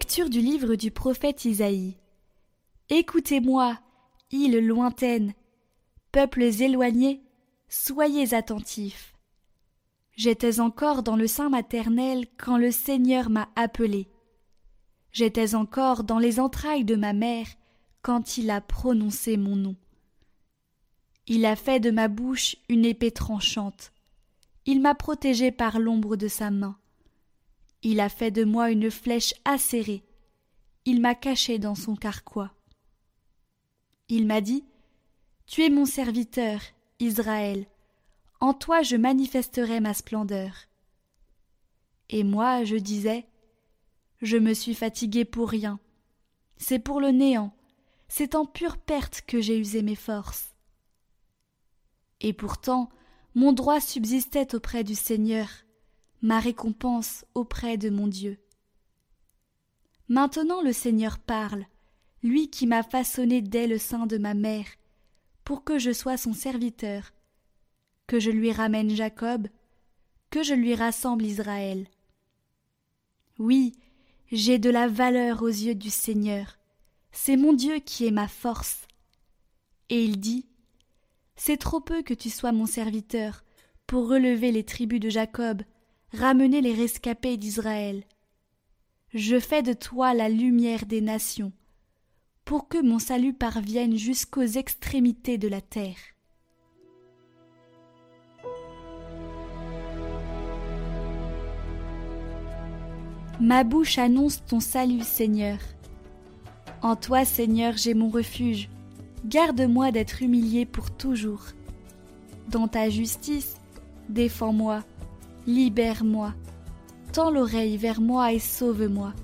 Lecture du livre du prophète Isaïe. Écoutez-moi, îles lointaines, peuples éloignés, soyez attentifs. J'étais encore dans le sein maternel quand le Seigneur m'a appelé. J'étais encore dans les entrailles de ma mère quand il a prononcé mon nom. Il a fait de ma bouche une épée tranchante. Il m'a protégé par l'ombre de sa main. Il a fait de moi une flèche acérée. Il m'a caché dans son carquois. Il m'a dit Tu es mon serviteur, Israël. En toi je manifesterai ma splendeur. Et moi je disais Je me suis fatigué pour rien. C'est pour le néant. C'est en pure perte que j'ai usé mes forces. Et pourtant, mon droit subsistait auprès du Seigneur, ma récompense auprès de mon Dieu. Maintenant le Seigneur parle, lui qui m'a façonné dès le sein de ma mère, pour que je sois son serviteur, que je lui ramène Jacob, que je lui rassemble Israël. Oui, j'ai de la valeur aux yeux du Seigneur, c'est mon Dieu qui est ma force. Et il dit C'est trop peu que tu sois mon serviteur, pour relever les tribus de Jacob, ramener les rescapés d'Israël. Je fais de toi la lumière des nations, pour que mon salut parvienne jusqu'aux extrémités de la terre. Ma bouche annonce ton salut, Seigneur. En toi, Seigneur, j'ai mon refuge. Garde-moi d'être humilié pour toujours. Dans ta justice, défends-moi libère-moi, tends l'oreille vers moi et sauve-moi.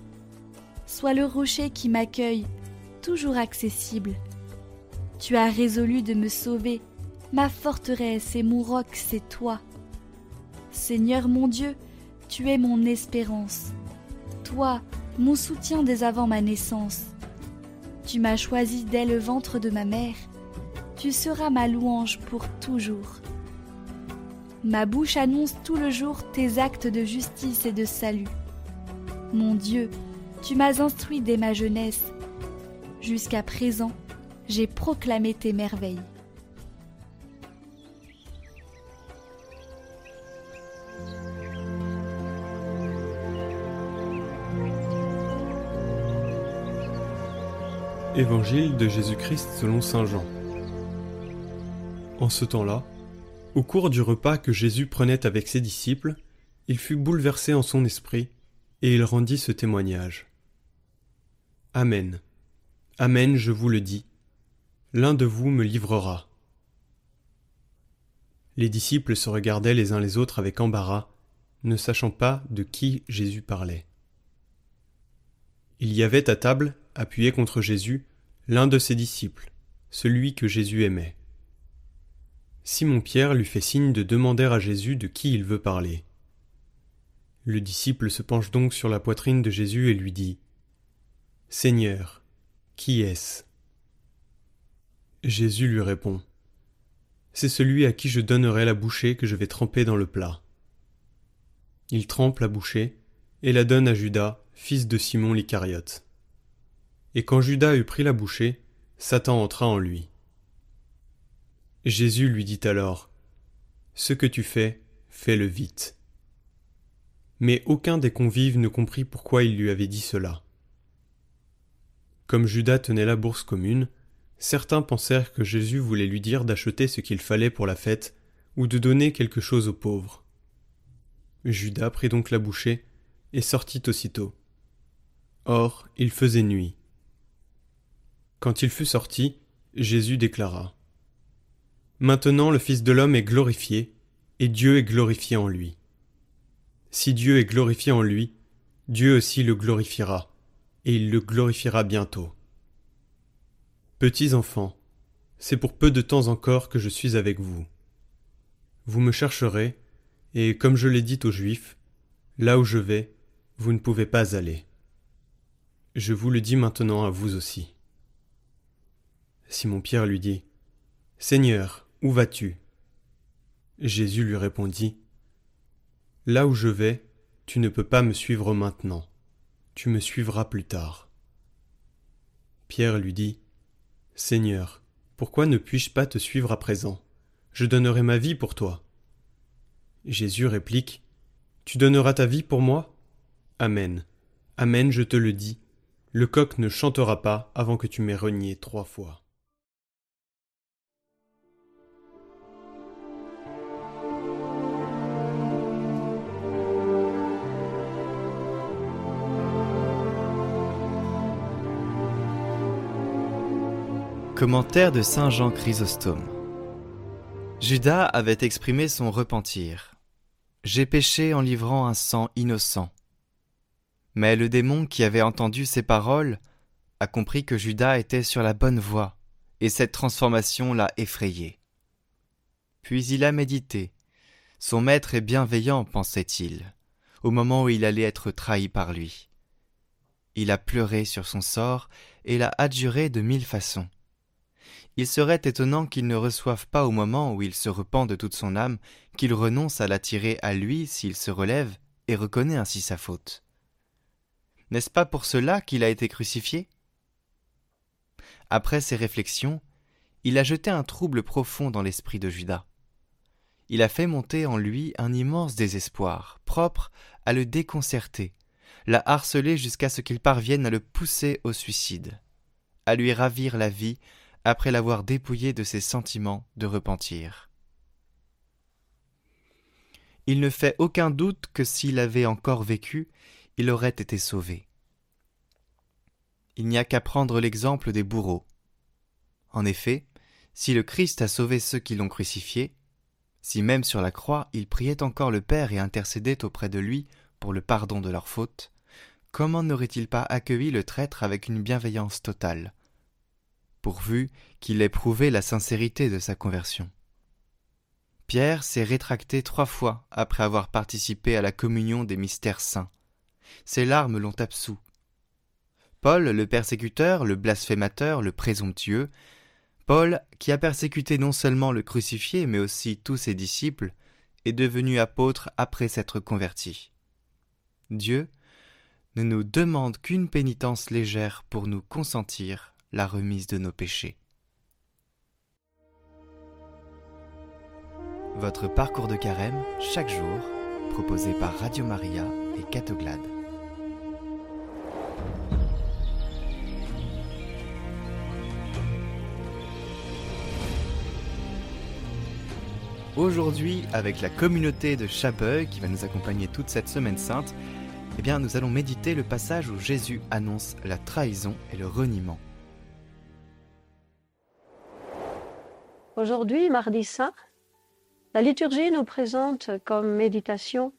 Sois le rocher qui m'accueille, toujours accessible. Tu as résolu de me sauver, ma forteresse et mon roc, c'est toi. Seigneur mon Dieu, tu es mon espérance. Toi, mon soutien dès avant ma naissance. Tu m'as choisi dès le ventre de ma mère. Tu seras ma louange pour toujours. Ma bouche annonce tout le jour tes actes de justice et de salut. Mon Dieu, tu m'as instruit dès ma jeunesse. Jusqu'à présent, j'ai proclamé tes merveilles. Évangile de Jésus-Christ selon Saint Jean. En ce temps-là, au cours du repas que Jésus prenait avec ses disciples, il fut bouleversé en son esprit, et il rendit ce témoignage. Amen. Amen, je vous le dis. L'un de vous me livrera. Les disciples se regardaient les uns les autres avec embarras, ne sachant pas de qui Jésus parlait. Il y avait à table, appuyé contre Jésus, l'un de ses disciples, celui que Jésus aimait. Simon-Pierre lui fait signe de demander à Jésus de qui il veut parler. Le disciple se penche donc sur la poitrine de Jésus et lui dit Seigneur, qui est-ce? Jésus lui répond C'est celui à qui je donnerai la bouchée que je vais tremper dans le plat. Il trempe la bouchée et la donne à Judas, fils de Simon l'Icariote. Et quand Judas eut pris la bouchée, Satan entra en lui. Jésus lui dit alors Ce que tu fais, fais-le vite. Mais aucun des convives ne comprit pourquoi il lui avait dit cela. Comme Judas tenait la bourse commune, certains pensèrent que Jésus voulait lui dire d'acheter ce qu'il fallait pour la fête, ou de donner quelque chose aux pauvres. Judas prit donc la bouchée et sortit aussitôt. Or, il faisait nuit. Quand il fut sorti, Jésus déclara Maintenant le Fils de l'homme est glorifié, et Dieu est glorifié en lui. Si Dieu est glorifié en lui, Dieu aussi le glorifiera, et il le glorifiera bientôt. Petits enfants, c'est pour peu de temps encore que je suis avec vous. Vous me chercherez, et comme je l'ai dit aux Juifs, là où je vais, vous ne pouvez pas aller. Je vous le dis maintenant à vous aussi. Simon-Pierre lui dit Seigneur, où vas-tu? Jésus lui répondit Là où je vais, tu ne peux pas me suivre maintenant, tu me suivras plus tard. Pierre lui dit, Seigneur, pourquoi ne puis-je pas te suivre à présent? Je donnerai ma vie pour toi. Jésus réplique, Tu donneras ta vie pour moi? Amen. Amen, je te le dis. Le coq ne chantera pas avant que tu m'aies renié trois fois. Commentaire de Saint Jean Chrysostome. Judas avait exprimé son repentir. J'ai péché en livrant un sang innocent. Mais le démon qui avait entendu ces paroles a compris que Judas était sur la bonne voie, et cette transformation l'a effrayé. Puis il a médité. Son maître est bienveillant, pensait-il, au moment où il allait être trahi par lui. Il a pleuré sur son sort et l'a adjuré de mille façons. Il serait étonnant qu'il ne reçoive pas au moment où il se repent de toute son âme, qu'il renonce à l'attirer à lui s'il se relève et reconnaît ainsi sa faute. N'est-ce pas pour cela qu'il a été crucifié? Après ces réflexions, il a jeté un trouble profond dans l'esprit de Judas. Il a fait monter en lui un immense désespoir, propre à le déconcerter, l'a harceler jusqu'à ce qu'il parvienne à le pousser au suicide, à lui ravir la vie après l'avoir dépouillé de ses sentiments de repentir. Il ne fait aucun doute que s'il avait encore vécu, il aurait été sauvé. Il n'y a qu'à prendre l'exemple des bourreaux. En effet, si le Christ a sauvé ceux qui l'ont crucifié, si même sur la croix il priait encore le Père et intercédait auprès de lui pour le pardon de leurs fautes, comment n'aurait-il pas accueilli le traître avec une bienveillance totale, pourvu qu'il ait prouvé la sincérité de sa conversion. Pierre s'est rétracté trois fois après avoir participé à la communion des mystères saints. Ses larmes l'ont absous. Paul, le persécuteur, le blasphémateur, le présomptueux, Paul, qui a persécuté non seulement le crucifié, mais aussi tous ses disciples, est devenu apôtre après s'être converti. Dieu ne nous demande qu'une pénitence légère pour nous consentir la remise de nos péchés. Votre parcours de carême, chaque jour, proposé par Radio Maria et Catoglade. Aujourd'hui, avec la communauté de Chabeuil qui va nous accompagner toute cette semaine sainte, eh bien, nous allons méditer le passage où Jésus annonce la trahison et le reniement. Aujourd'hui, mardi saint, la liturgie nous présente comme méditation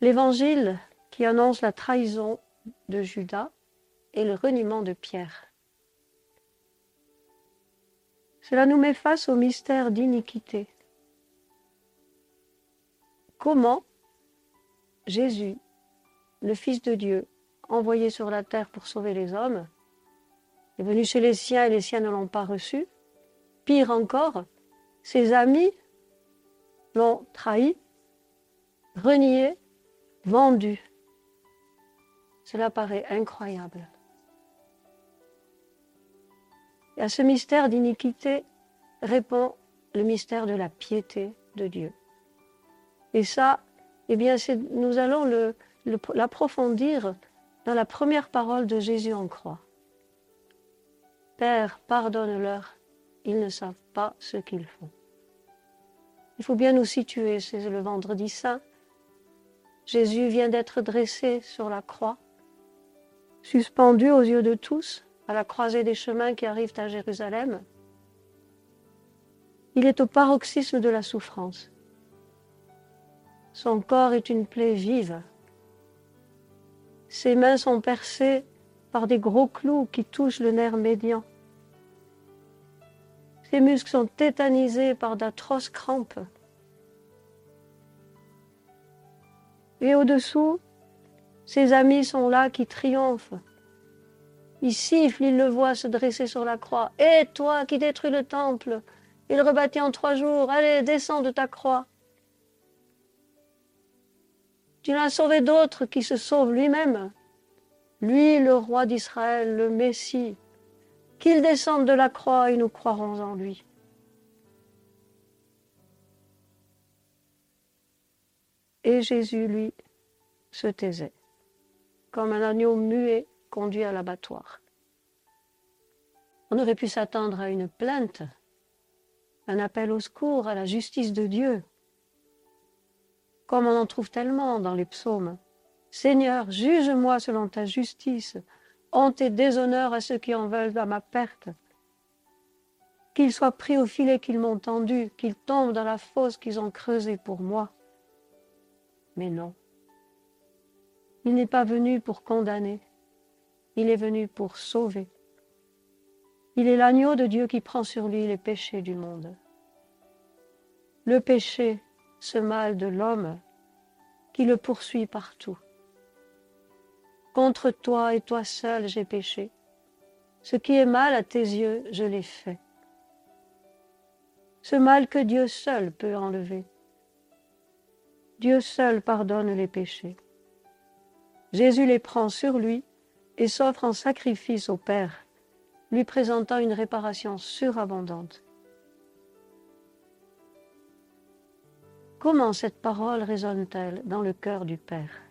l'évangile qui annonce la trahison de Judas et le reniement de Pierre. Cela nous met face au mystère d'iniquité. Comment Jésus, le Fils de Dieu, envoyé sur la terre pour sauver les hommes, est venu chez les siens et les siens ne l'ont pas reçu, Pire encore, ses amis l'ont trahi, renié, vendu. Cela paraît incroyable. Et à ce mystère d'iniquité répond le mystère de la piété de Dieu. Et ça, eh bien, nous allons l'approfondir dans la première parole de Jésus en croix. Père, pardonne-leur ils ne savent pas ce qu'ils font. Il faut bien nous situer, c'est le vendredi saint. Jésus vient d'être dressé sur la croix, suspendu aux yeux de tous à la croisée des chemins qui arrivent à Jérusalem. Il est au paroxysme de la souffrance. Son corps est une plaie vive. Ses mains sont percées par des gros clous qui touchent le nerf médian. Ses muscles sont tétanisés par d'atroces crampes. Et au-dessous, ses amis sont là qui triomphent. Ils sifflent, ils le voient se dresser sur la croix. Et toi qui détruis le temple, il rebâtit en trois jours, allez, descends de ta croix. Tu n'as sauvé d'autres qui se sauvent lui-même. lui le roi d'Israël, le Messie, qu'il descende de la croix et nous croirons en lui. Et Jésus, lui, se taisait, comme un agneau muet conduit à l'abattoir. On aurait pu s'attendre à une plainte, un appel au secours, à la justice de Dieu, comme on en trouve tellement dans les psaumes. Seigneur, juge-moi selon ta justice, honte et déshonneur à ceux qui en veulent à ma perte. Qu'ils soient pris au filet qu'ils m'ont tendu, qu'ils tombent dans la fosse qu'ils ont creusée pour moi. Mais non. Il n'est pas venu pour condamner, il est venu pour sauver. Il est l'agneau de Dieu qui prend sur lui les péchés du monde. Le péché, ce mal de l'homme, qui le poursuit partout. Contre toi et toi seul j'ai péché. Ce qui est mal à tes yeux, je l'ai fait. Ce mal que Dieu seul peut enlever. Dieu seul pardonne les péchés. Jésus les prend sur lui et s'offre en sacrifice au Père, lui présentant une réparation surabondante. Comment cette parole résonne-t-elle dans le cœur du Père?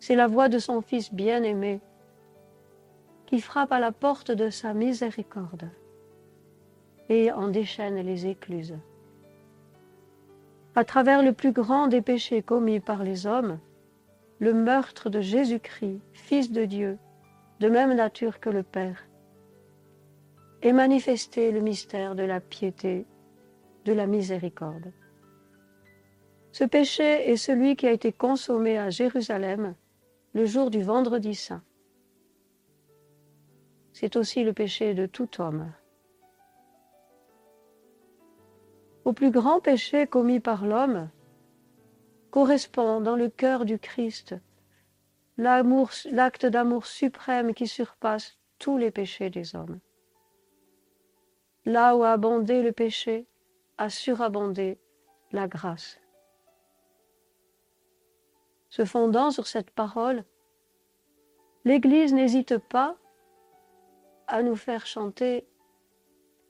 C'est la voix de son Fils bien-aimé qui frappe à la porte de sa miséricorde et en déchaîne les écluses. À travers le plus grand des péchés commis par les hommes, le meurtre de Jésus-Christ, Fils de Dieu, de même nature que le Père, est manifesté le mystère de la piété, de la miséricorde. Ce péché est celui qui a été consommé à Jérusalem le jour du vendredi saint. C'est aussi le péché de tout homme. Au plus grand péché commis par l'homme correspond dans le cœur du Christ l'acte d'amour suprême qui surpasse tous les péchés des hommes. Là où a abondé le péché, a surabondé la grâce se fondant sur cette parole, l'Église n'hésite pas à nous faire chanter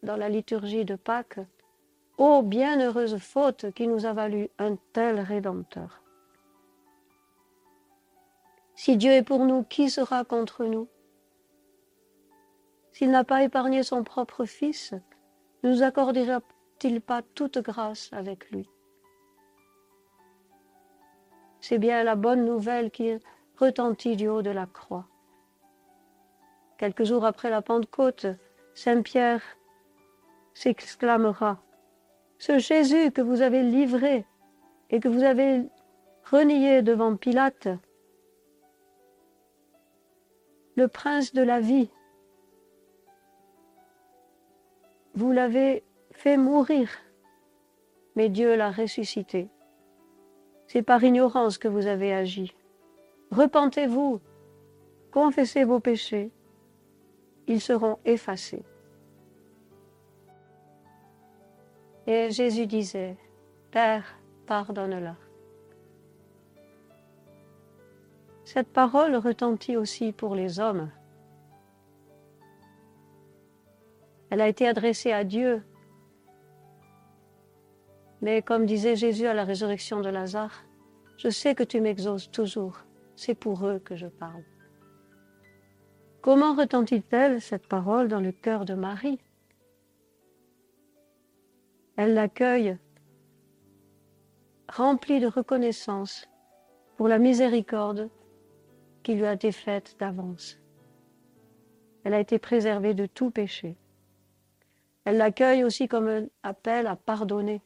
dans la liturgie de Pâques Ô bienheureuse faute qui nous a valu un tel Rédempteur. Si Dieu est pour nous, qui sera contre nous? S'il n'a pas épargné son propre Fils, nous accordera-t-il pas toute grâce avec lui? C'est bien la bonne nouvelle qui retentit du haut de la croix. Quelques jours après la Pentecôte, Saint Pierre s'exclamera Ce Jésus que vous avez livré et que vous avez renié devant Pilate, le prince de la vie, vous l'avez fait mourir, mais Dieu l'a ressuscité. C'est par ignorance que vous avez agi. Repentez-vous, confessez vos péchés, ils seront effacés. Et Jésus disait, Père, pardonne-la. Cette parole retentit aussi pour les hommes. Elle a été adressée à Dieu mais comme disait Jésus à la résurrection de Lazare, je sais que tu m'exauces toujours, c'est pour eux que je parle. Comment retentit-elle cette parole dans le cœur de Marie? Elle l'accueille remplie de reconnaissance pour la miséricorde qui lui a été faite d'avance. Elle a été préservée de tout péché. Elle l'accueille aussi comme un appel à pardonner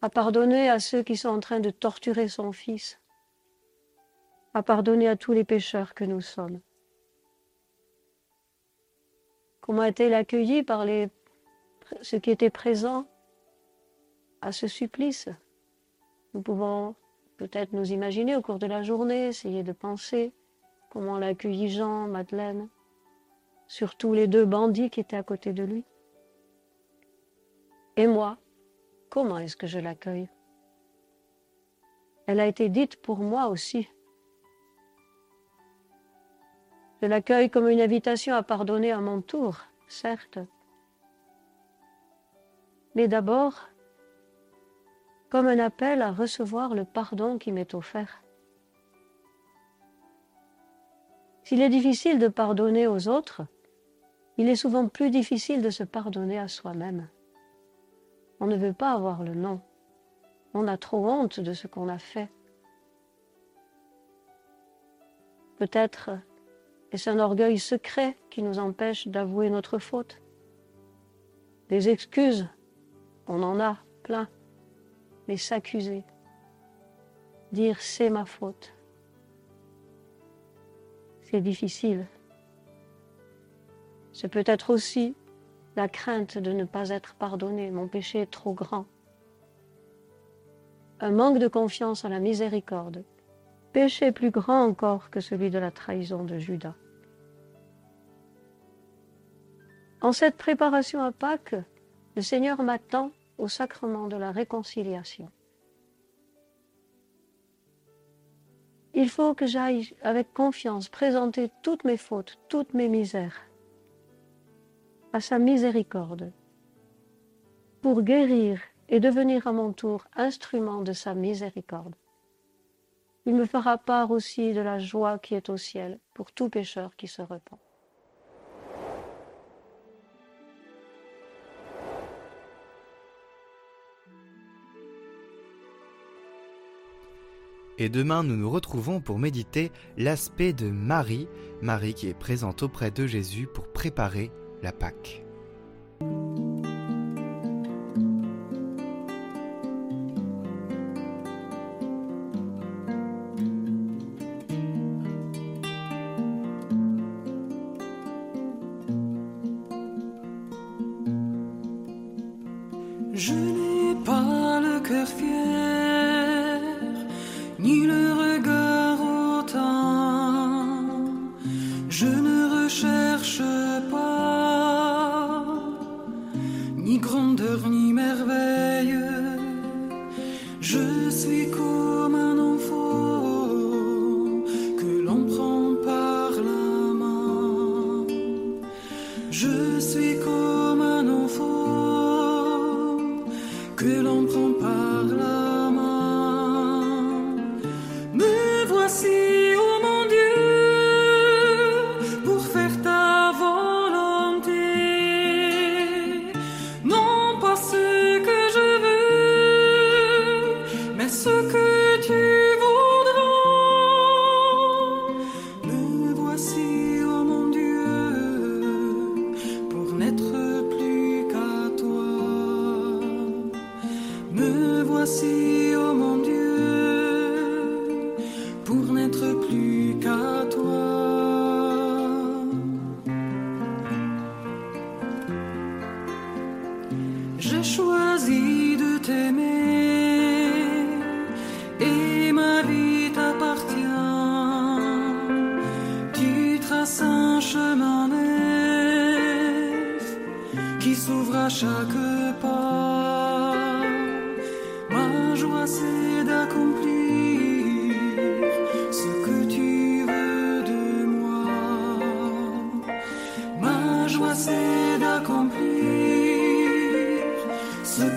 à pardonner à ceux qui sont en train de torturer son Fils, à pardonner à tous les pécheurs que nous sommes. Comment a-t-elle accueillie par les, ceux qui étaient présents à ce supplice Nous pouvons peut-être nous imaginer au cours de la journée, essayer de penser comment l'a accueilli Jean, Madeleine, surtout les deux bandits qui étaient à côté de lui. Et moi, Comment est-ce que je l'accueille? Elle a été dite pour moi aussi. Je l'accueille comme une invitation à pardonner à mon tour, certes. Mais d'abord, comme un appel à recevoir le pardon qui m'est offert. S'il est difficile de pardonner aux autres, il est souvent plus difficile de se pardonner à soi-même. On ne veut pas avoir le nom. On a trop honte de ce qu'on a fait. Peut-être est-ce un orgueil secret qui nous empêche d'avouer notre faute. Des excuses, on en a plein mais s'accuser, dire c'est ma faute. C'est difficile. C'est peut-être aussi la crainte de ne pas être pardonné, mon péché est trop grand. Un manque de confiance en la miséricorde, péché plus grand encore que celui de la trahison de Judas. En cette préparation à Pâques, le Seigneur m'attend au sacrement de la réconciliation. Il faut que j'aille avec confiance présenter toutes mes fautes, toutes mes misères à sa miséricorde pour guérir et devenir à mon tour instrument de sa miséricorde. Il me fera part aussi de la joie qui est au ciel pour tout pécheur qui se repent. Et demain, nous nous retrouvons pour méditer l'aspect de Marie, Marie qui est présente auprès de Jésus pour préparer la Pâque.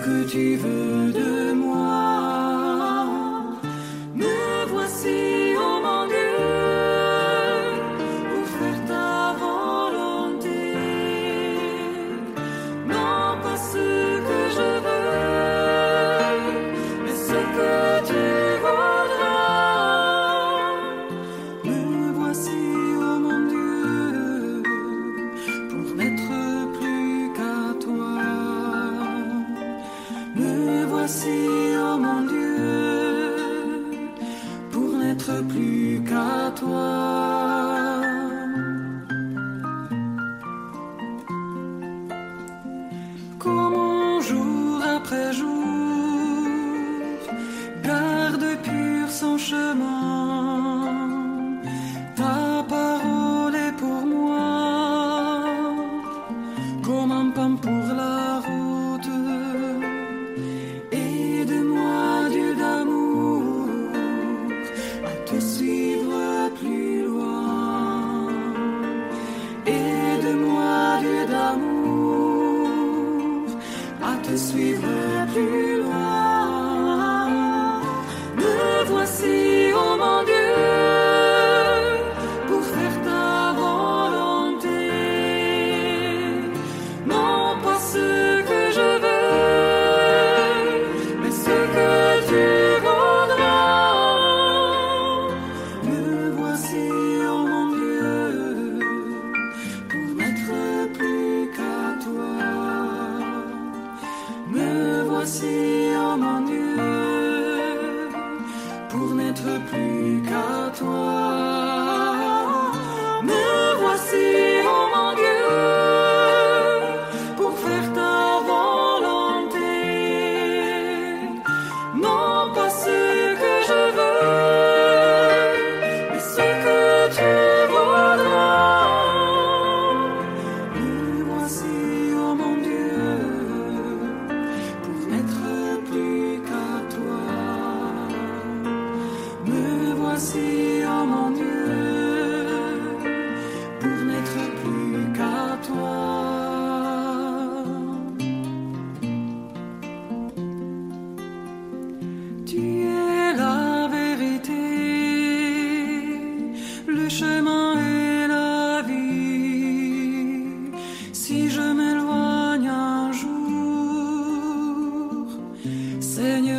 Que tu veux de plus qu'à toi.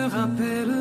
Seigneur, appelle